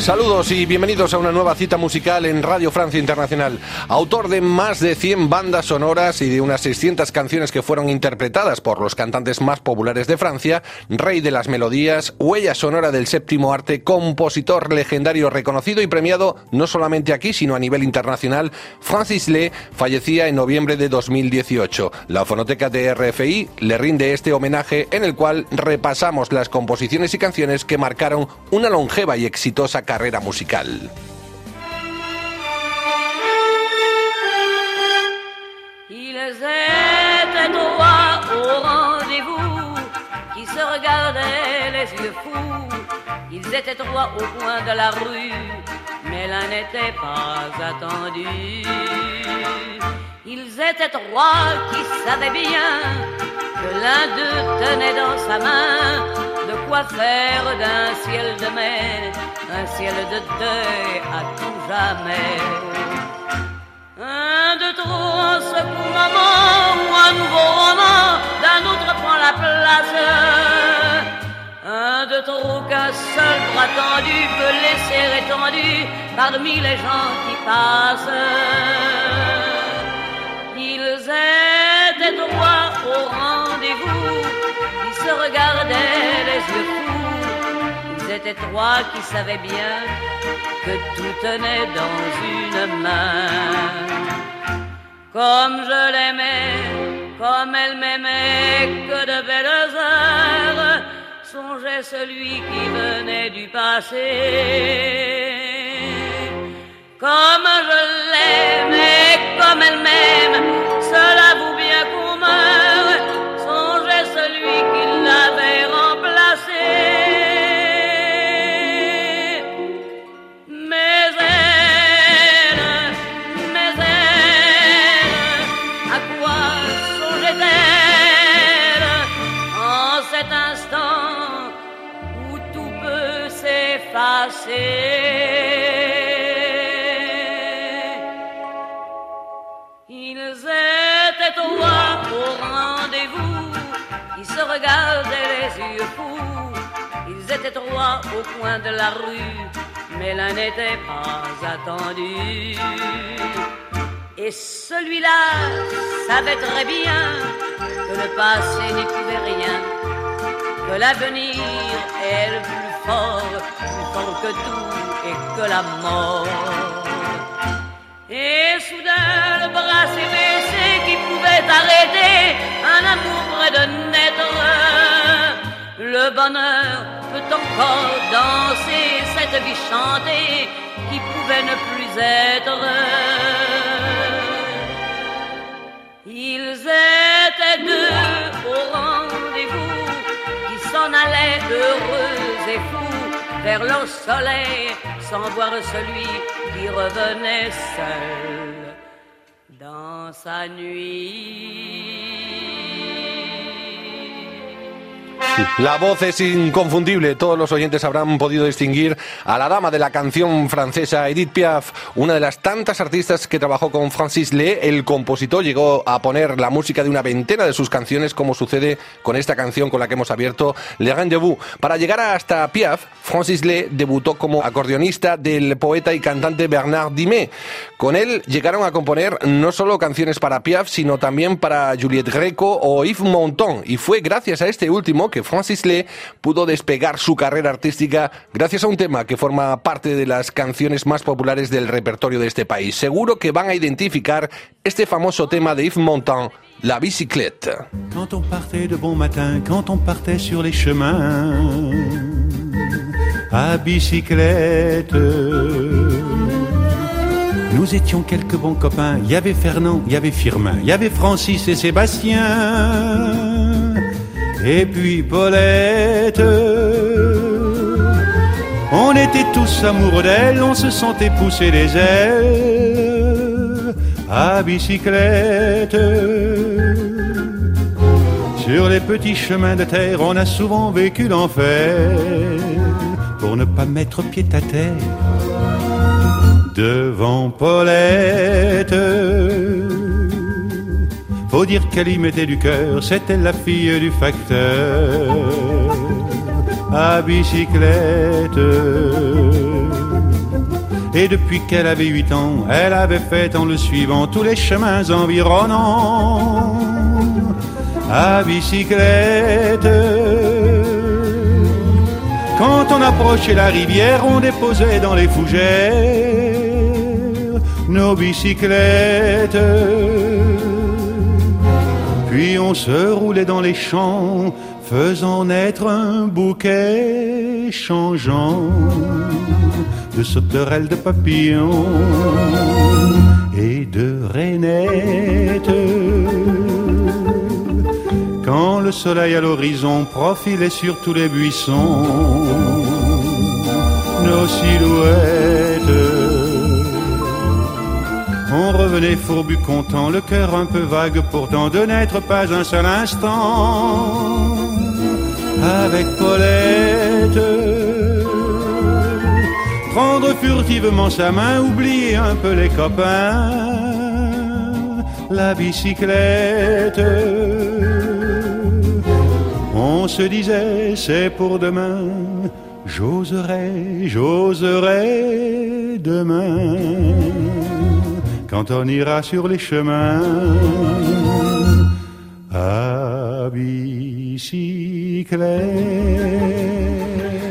Saludos y bienvenidos a una nueva cita musical en Radio Francia Internacional. Autor de más de 100 bandas sonoras y de unas 600 canciones que fueron interpretadas por los cantantes más populares de Francia, rey de las melodías, huella sonora del séptimo arte, compositor legendario reconocido y premiado no solamente aquí, sino a nivel internacional, Francis Le fallecía en noviembre de 2018. La fonoteca de RFI le rinde este homenaje en el cual repasamos las composiciones y canciones que marcaron una longeva y exitosa carrera musical. Ils étaient trois au rendez-vous qui se regardaient les yeux fous. Ils étaient trois au coin de la rue, mais l'un n'était pas attendu. Ils étaient trois qui savaient bien que l'un d'eux tenait dans sa main de quoi faire d'un ciel de mai un ciel de deuil à tout jamais. Un de trop en ce moment ou un nouveau roman d'un autre prend la place. Un de trop qu'un seul bras tendu peut laisser étendu parmi les gens qui passent. Ils étaient trois au ils se regardaient les yeux fous. Ils trois qui savaient bien que tout tenait dans une main. Comme je l'aimais, comme elle m'aimait, que de belles heures songeait celui qui venait du passé. Comme je l'aimais, comme elle m'aime, cela Au coin de la rue, mais l'un n'était pas attendu. Et celui-là savait très bien que le passé n'y pouvait rien, que l'avenir est le plus fort, plus fort que tout et que la mort. Et soudain le bras s'est baissé qui pouvait arrêter un amour près de naître. Le bonheur peut encore danser cette vie chantée qui pouvait ne plus être. Ils étaient deux au rendez-vous qui s'en allaient heureux et fous vers leur soleil sans voir celui qui revenait seul dans sa nuit. La voz es inconfundible. Todos los oyentes habrán podido distinguir a la dama de la canción francesa Edith Piaf, una de las tantas artistas que trabajó con Francis Le. El compositor llegó a poner la música de una veintena de sus canciones, como sucede con esta canción con la que hemos abierto Le Rendezvous. Para llegar hasta Piaf, Francis Le debutó como acordeonista del poeta y cantante Bernard Dimet. Con él llegaron a componer no solo canciones para Piaf, sino también para Juliette Greco o Yves Montand. Y fue gracias a este último que Francis Le pudo despegar su carrera artística gracias a un tema que forma parte de las canciones más populares del repertorio de este país. Seguro que van a identificar este famoso tema de Yves Montand, La bicyclette. Quand on partait de bon matin, quand on partait sur les chemins, à bicyclette. Nous étions quelques bons copains. Il y avait Fernand, il y avait Firmin, il y avait Francis et Sébastien. Et puis Paulette. On était tous amoureux d'elle, on se sentait pousser les ailes à bicyclette. Sur les petits chemins de terre, on a souvent vécu l'enfer pour ne pas mettre pied à terre devant Paulette. Faut dire qu'elle y mettait du cœur, c'était la fille du facteur à bicyclette. Et depuis qu'elle avait huit ans, elle avait fait en le suivant tous les chemins environnants à bicyclette. Quand on approchait la rivière, on déposait dans les fougères nos bicyclettes. On se roulait dans les champs, faisant naître un bouquet changeant de sauterelles, de papillons et de rainettes. Quand le soleil à l'horizon profilait sur tous les buissons, nos silhouettes. On revenait fourbu content, le cœur un peu vague pourtant de n'être pas un seul instant avec Paulette. Prendre furtivement sa main, oublier un peu les copains, la bicyclette. On se disait, c'est pour demain, j'oserai, j'oserai demain, quand on ira sur les chemins à biciclette.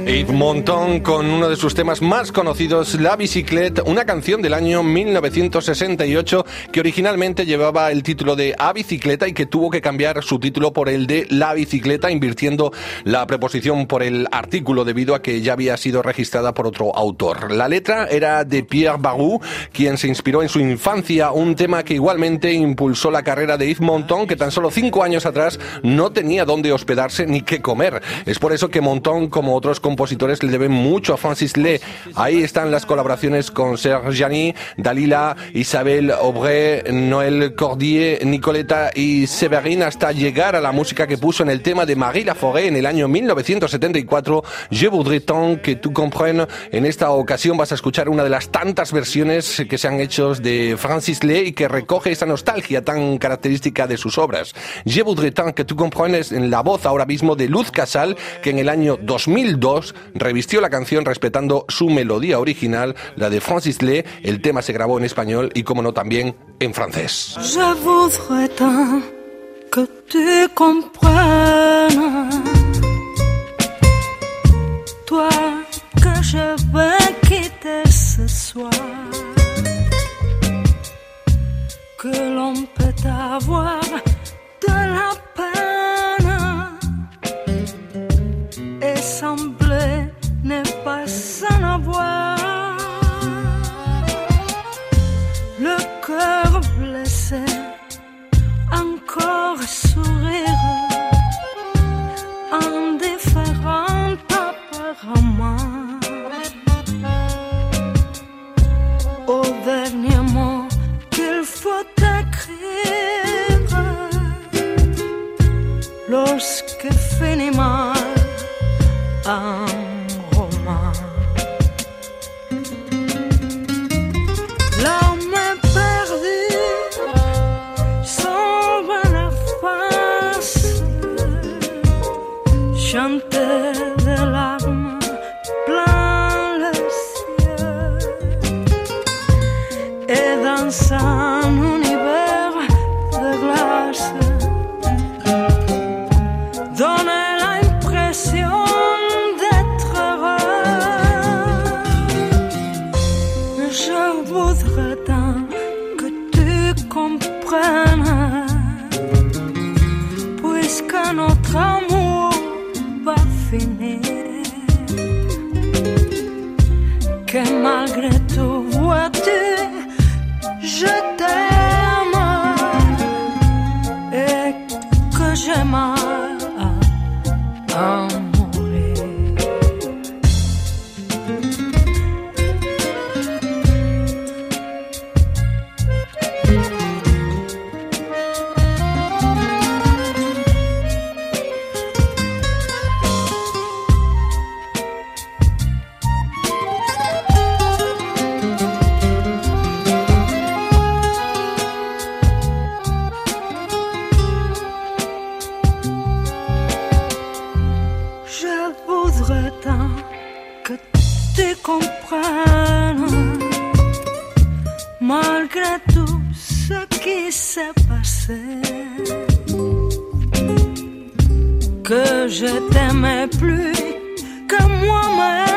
Yves Montand con uno de sus temas más conocidos, La Biciclette, una canción del año 1968 que originalmente llevaba el título de A Bicicleta y que tuvo que cambiar su título por el de La Bicicleta, invirtiendo la preposición por el artículo debido a que ya había sido registrada por otro autor. La letra era de Pierre Barou, quien se inspiró en su infancia, un tema que igualmente impulsó la carrera de Yves Montand, que tan solo cinco años atrás no tenía dónde hospedarse ni qué comer. Es por eso que Montand, como otros compositores le deben mucho a Francis Le. Ahí están las colaboraciones con Serge Gianni, Dalila, Isabel Aubré, Noël Cordier, Nicoleta y Severin hasta llegar a la música que puso en el tema de Marie Laforêt en el año 1974, Je voudrais tant que tu comprennes. En esta ocasión vas a escuchar una de las tantas versiones que se han hecho de Francis Le y que recoge esa nostalgia tan característica de sus obras. Je voudrais tant que tu comprennes en la voz ahora mismo de Luz Casal, que en el año 2002 revistió la canción respetando su melodía original, la de Francis Le. El tema se grabó en español y, como no, también en francés. Toi que je vais quitter ce soir, um je t'aimais plus que moi-même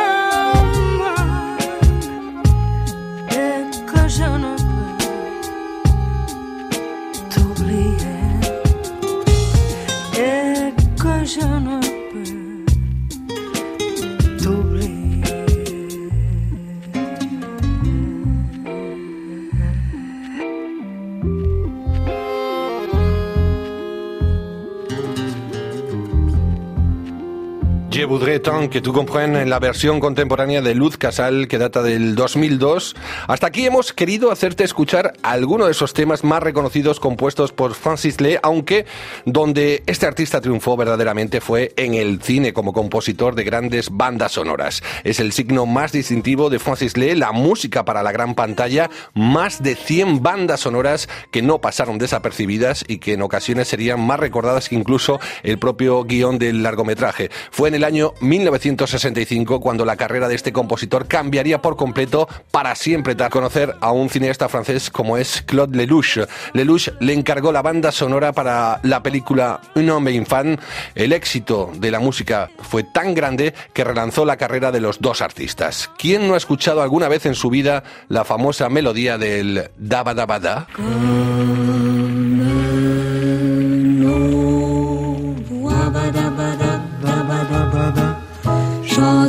Que tú comprennes la versión contemporánea de Luz Casal que data del 2002. Hasta aquí hemos querido hacerte escuchar algunos de esos temas más reconocidos compuestos por Francis Lee, aunque donde este artista triunfó verdaderamente fue en el cine como compositor de grandes bandas sonoras. Es el signo más distintivo de Francis Lee, la música para la gran pantalla, más de 100 bandas sonoras que no pasaron desapercibidas y que en ocasiones serían más recordadas que incluso el propio guion del largometraje. Fue en el año 1965 cuando la carrera de este compositor cambiaría por completo para siempre tras conocer a un cineasta francés como es Claude Lelouch. Lelouch le encargó la banda sonora para la película Un hombre infant. El éxito de la música fue tan grande que relanzó la carrera de los dos artistas. ¿Quién no ha escuchado alguna vez en su vida la famosa melodía del Daba Daba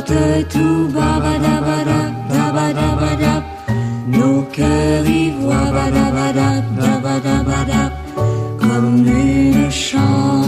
Tout babadabada, babadabada. Nos cœurs y voient badabada. Comme une chance,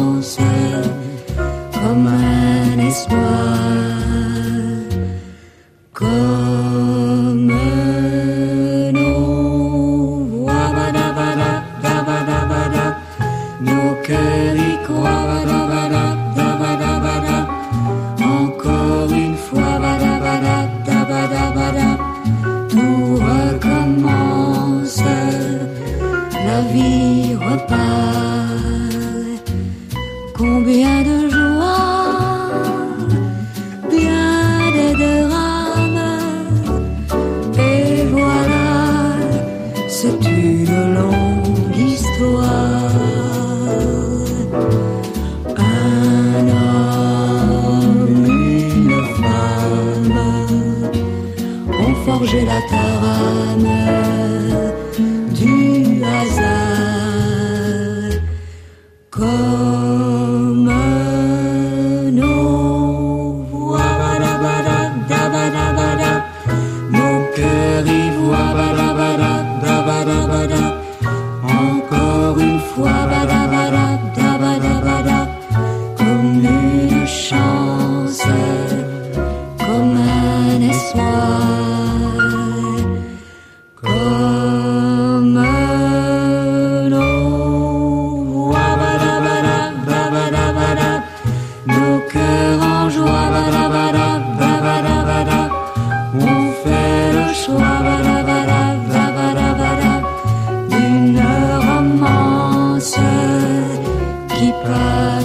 forger la tarame.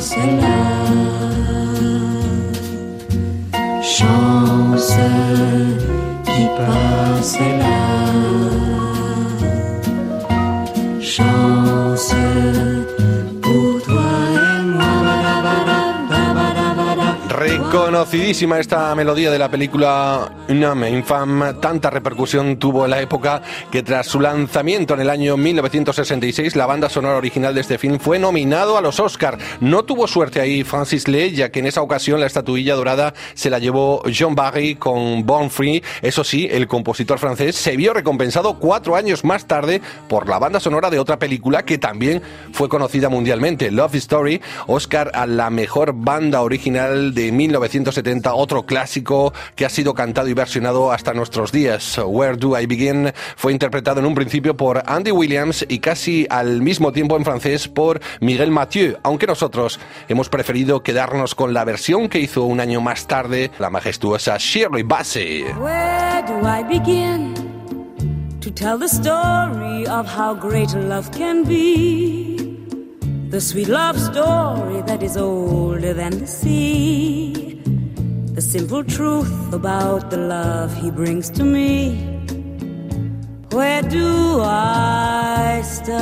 Là. Chance qui passe là. Reconocidísima esta melodía de la película Un homme infame, tanta repercusión tuvo en la época que tras su lanzamiento en el año 1966 la banda sonora original de este film fue nominado a los Oscar. No tuvo suerte ahí Francis Lee, ya que en esa ocasión la estatuilla dorada se la llevó John Barry con Born. Eso sí, el compositor francés se vio recompensado cuatro años más tarde por la banda sonora de otra película que también fue conocida mundialmente, Love Story, Oscar a la mejor banda original de 1970, otro clásico que ha sido cantado y versionado hasta nuestros días. Where Do I Begin fue interpretado en un principio por Andy Williams y casi al mismo tiempo en francés por Miguel Mathieu, aunque nosotros hemos preferido quedarnos con la versión que hizo un año más tarde la majestuosa Shirley Bassey. Where do I begin to tell the story of how great love can be? The sweet love story that is older than the sea. The simple truth about the love he brings to me. Where do I start?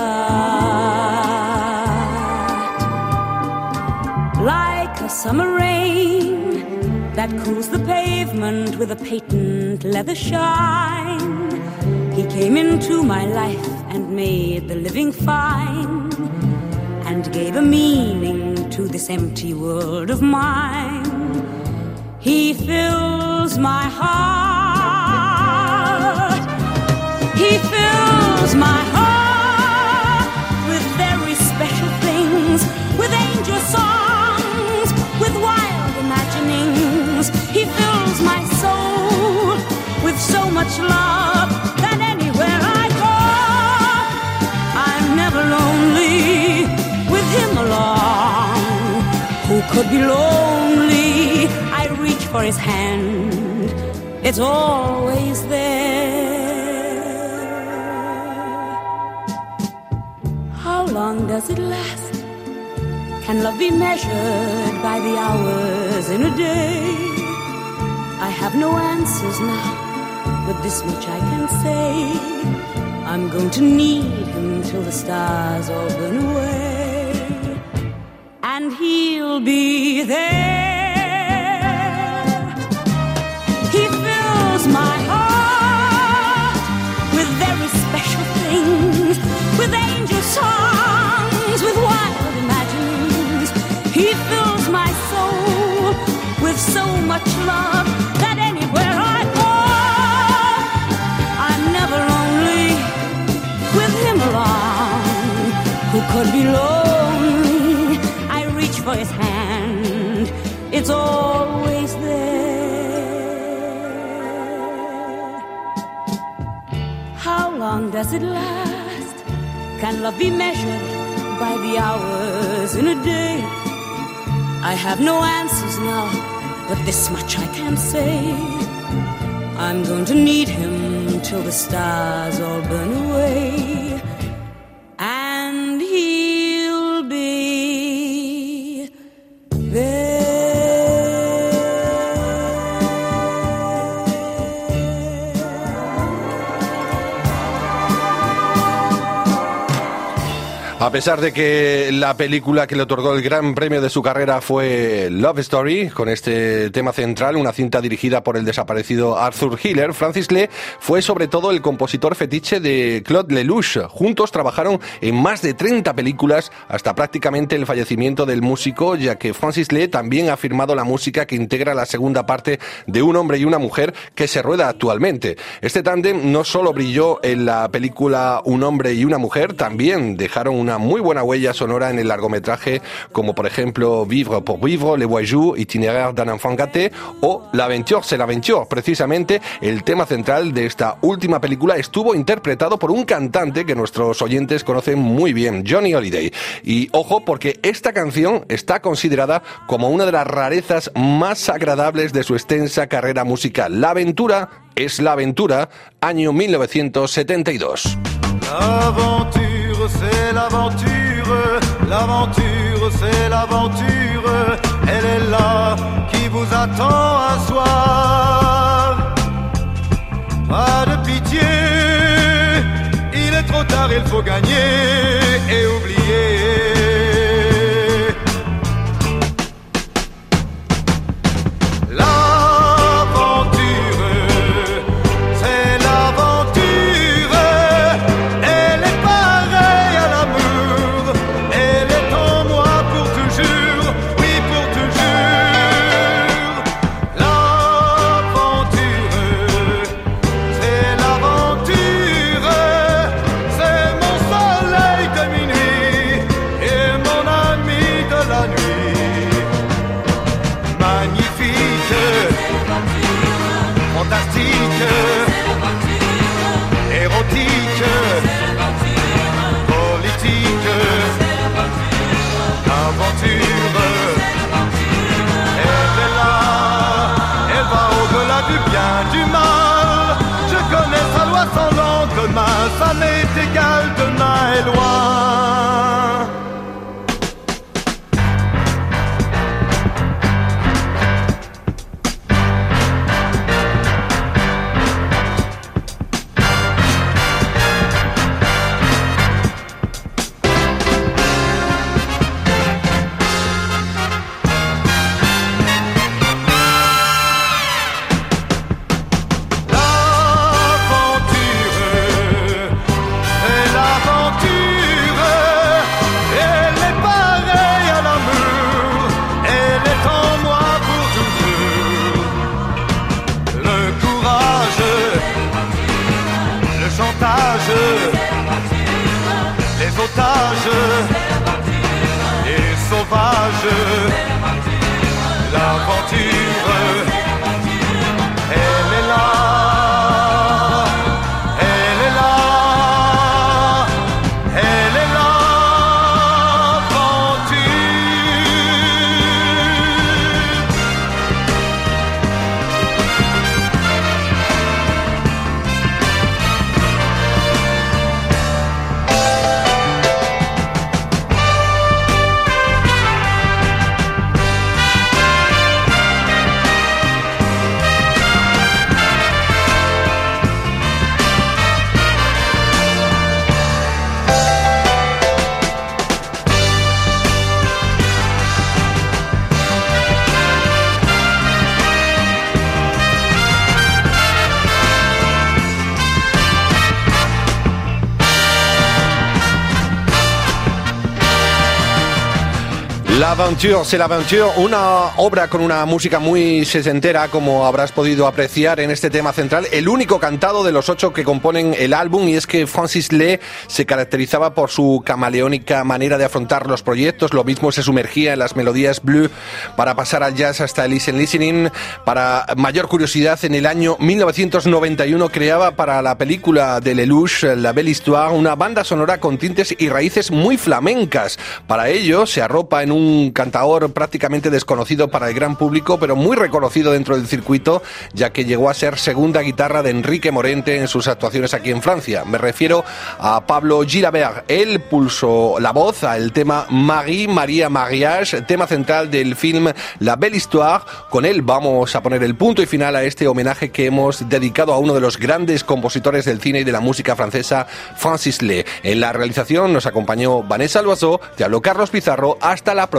Like a summer rain that cools the pavement with a patent leather shine. He came into my life and made the living fine and gave a meaning to this empty world of mine. He fills my heart. He fills my heart with very special things, with angel songs, with wild imaginings. He fills my soul with so much love could be lonely? I reach for his hand, it's always there. How long does it last? Can love be measured by the hours in a day? I have no answers now, but this much I can say. I'm going to need him till the stars all burn away. He'll be there. He fills my heart with very special things, with angel songs, with wild imaginings. He fills my soul with so much love that anywhere I go, I'm never lonely with him along. Who could be lonely? For his hand, it's always there. How long does it last? Can love be measured by the hours in a day? I have no answers now, but this much I can say. I'm going to need him till the stars all burn away. A pesar de que la película que le otorgó el gran premio de su carrera fue Love Story, con este tema central, una cinta dirigida por el desaparecido Arthur Hiller, Francis Lee fue sobre todo el compositor fetiche de Claude Lelouch. Juntos trabajaron en más de 30 películas hasta prácticamente el fallecimiento del músico, ya que Francis Lee también ha firmado la música que integra la segunda parte de Un hombre y una mujer que se rueda actualmente. Este tándem no solo brilló en la película Un hombre y una mujer, también dejaron una muy buena huella sonora en el largometraje, como por ejemplo Vivre pour vivre, Le Voyou, Itinéraire d'un enfant gâté o L'Aventure c'est l'Aventure. Precisamente el tema central de esta última película estuvo interpretado por un cantante que nuestros oyentes conocen muy bien, Johnny Holiday. Y ojo, porque esta canción está considerada como una de las rarezas más agradables de su extensa carrera musical. La aventura es la aventura, año 1972. C'est l'aventure, l'aventure, c'est l'aventure, elle est là qui vous attend un soir. Pas de pitié, il est trop tard, il faut gagner et oublier. Aventure. otages, les otages, les sauvages, l'aventure. L'Aventure, c'est l'Aventure, una obra con una música muy sesentera, como habrás podido apreciar en este tema central, el único cantado de los ocho que componen el álbum, y es que Francis Lee se caracterizaba por su camaleónica manera de afrontar los proyectos, lo mismo se sumergía en las melodías blue para pasar al jazz hasta el listen listening. Para mayor curiosidad, en el año 1991 creaba para la película de Lelouch, La Belle Histoire, una banda sonora con tintes y raíces muy flamencas. Para ello se arropa en un cantaor prácticamente desconocido para el gran público, pero muy reconocido dentro del circuito, ya que llegó a ser segunda guitarra de Enrique Morente en sus actuaciones aquí en Francia. Me refiero a Pablo Gilabert. Él pulsó la voz al tema Marie María Mariage, tema central del film La Belle Histoire. Con él vamos a poner el punto y final a este homenaje que hemos dedicado a uno de los grandes compositores del cine y de la música francesa, Francis Lee. En la realización nos acompañó Vanessa Loiseau, te habló Carlos Pizarro. Hasta la próxima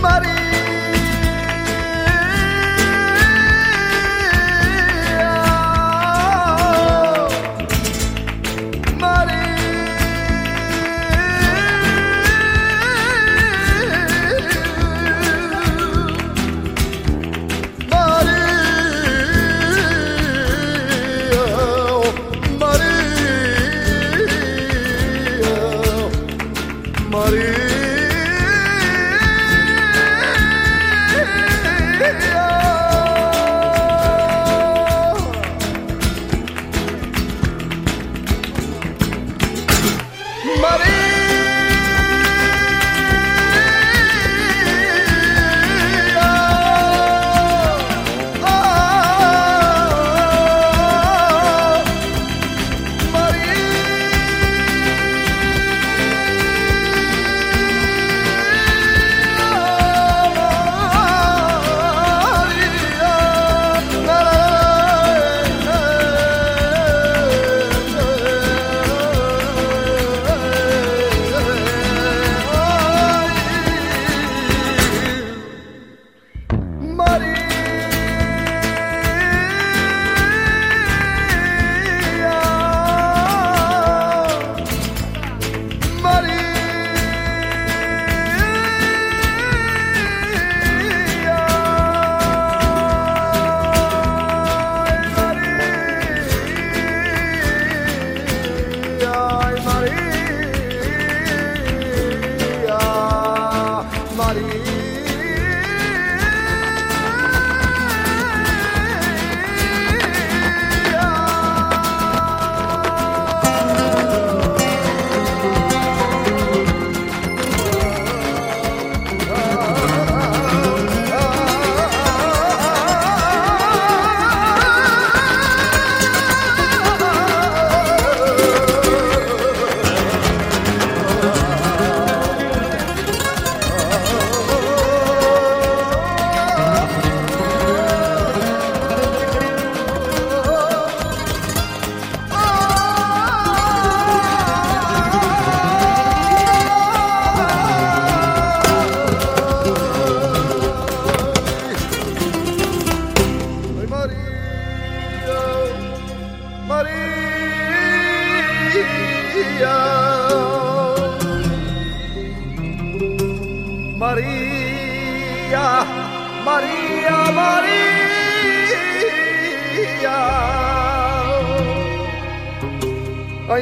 somebody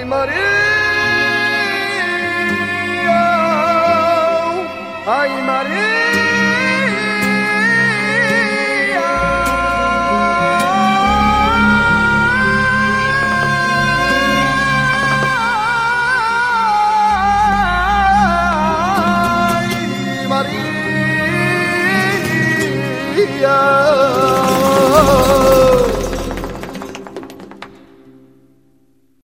Maria.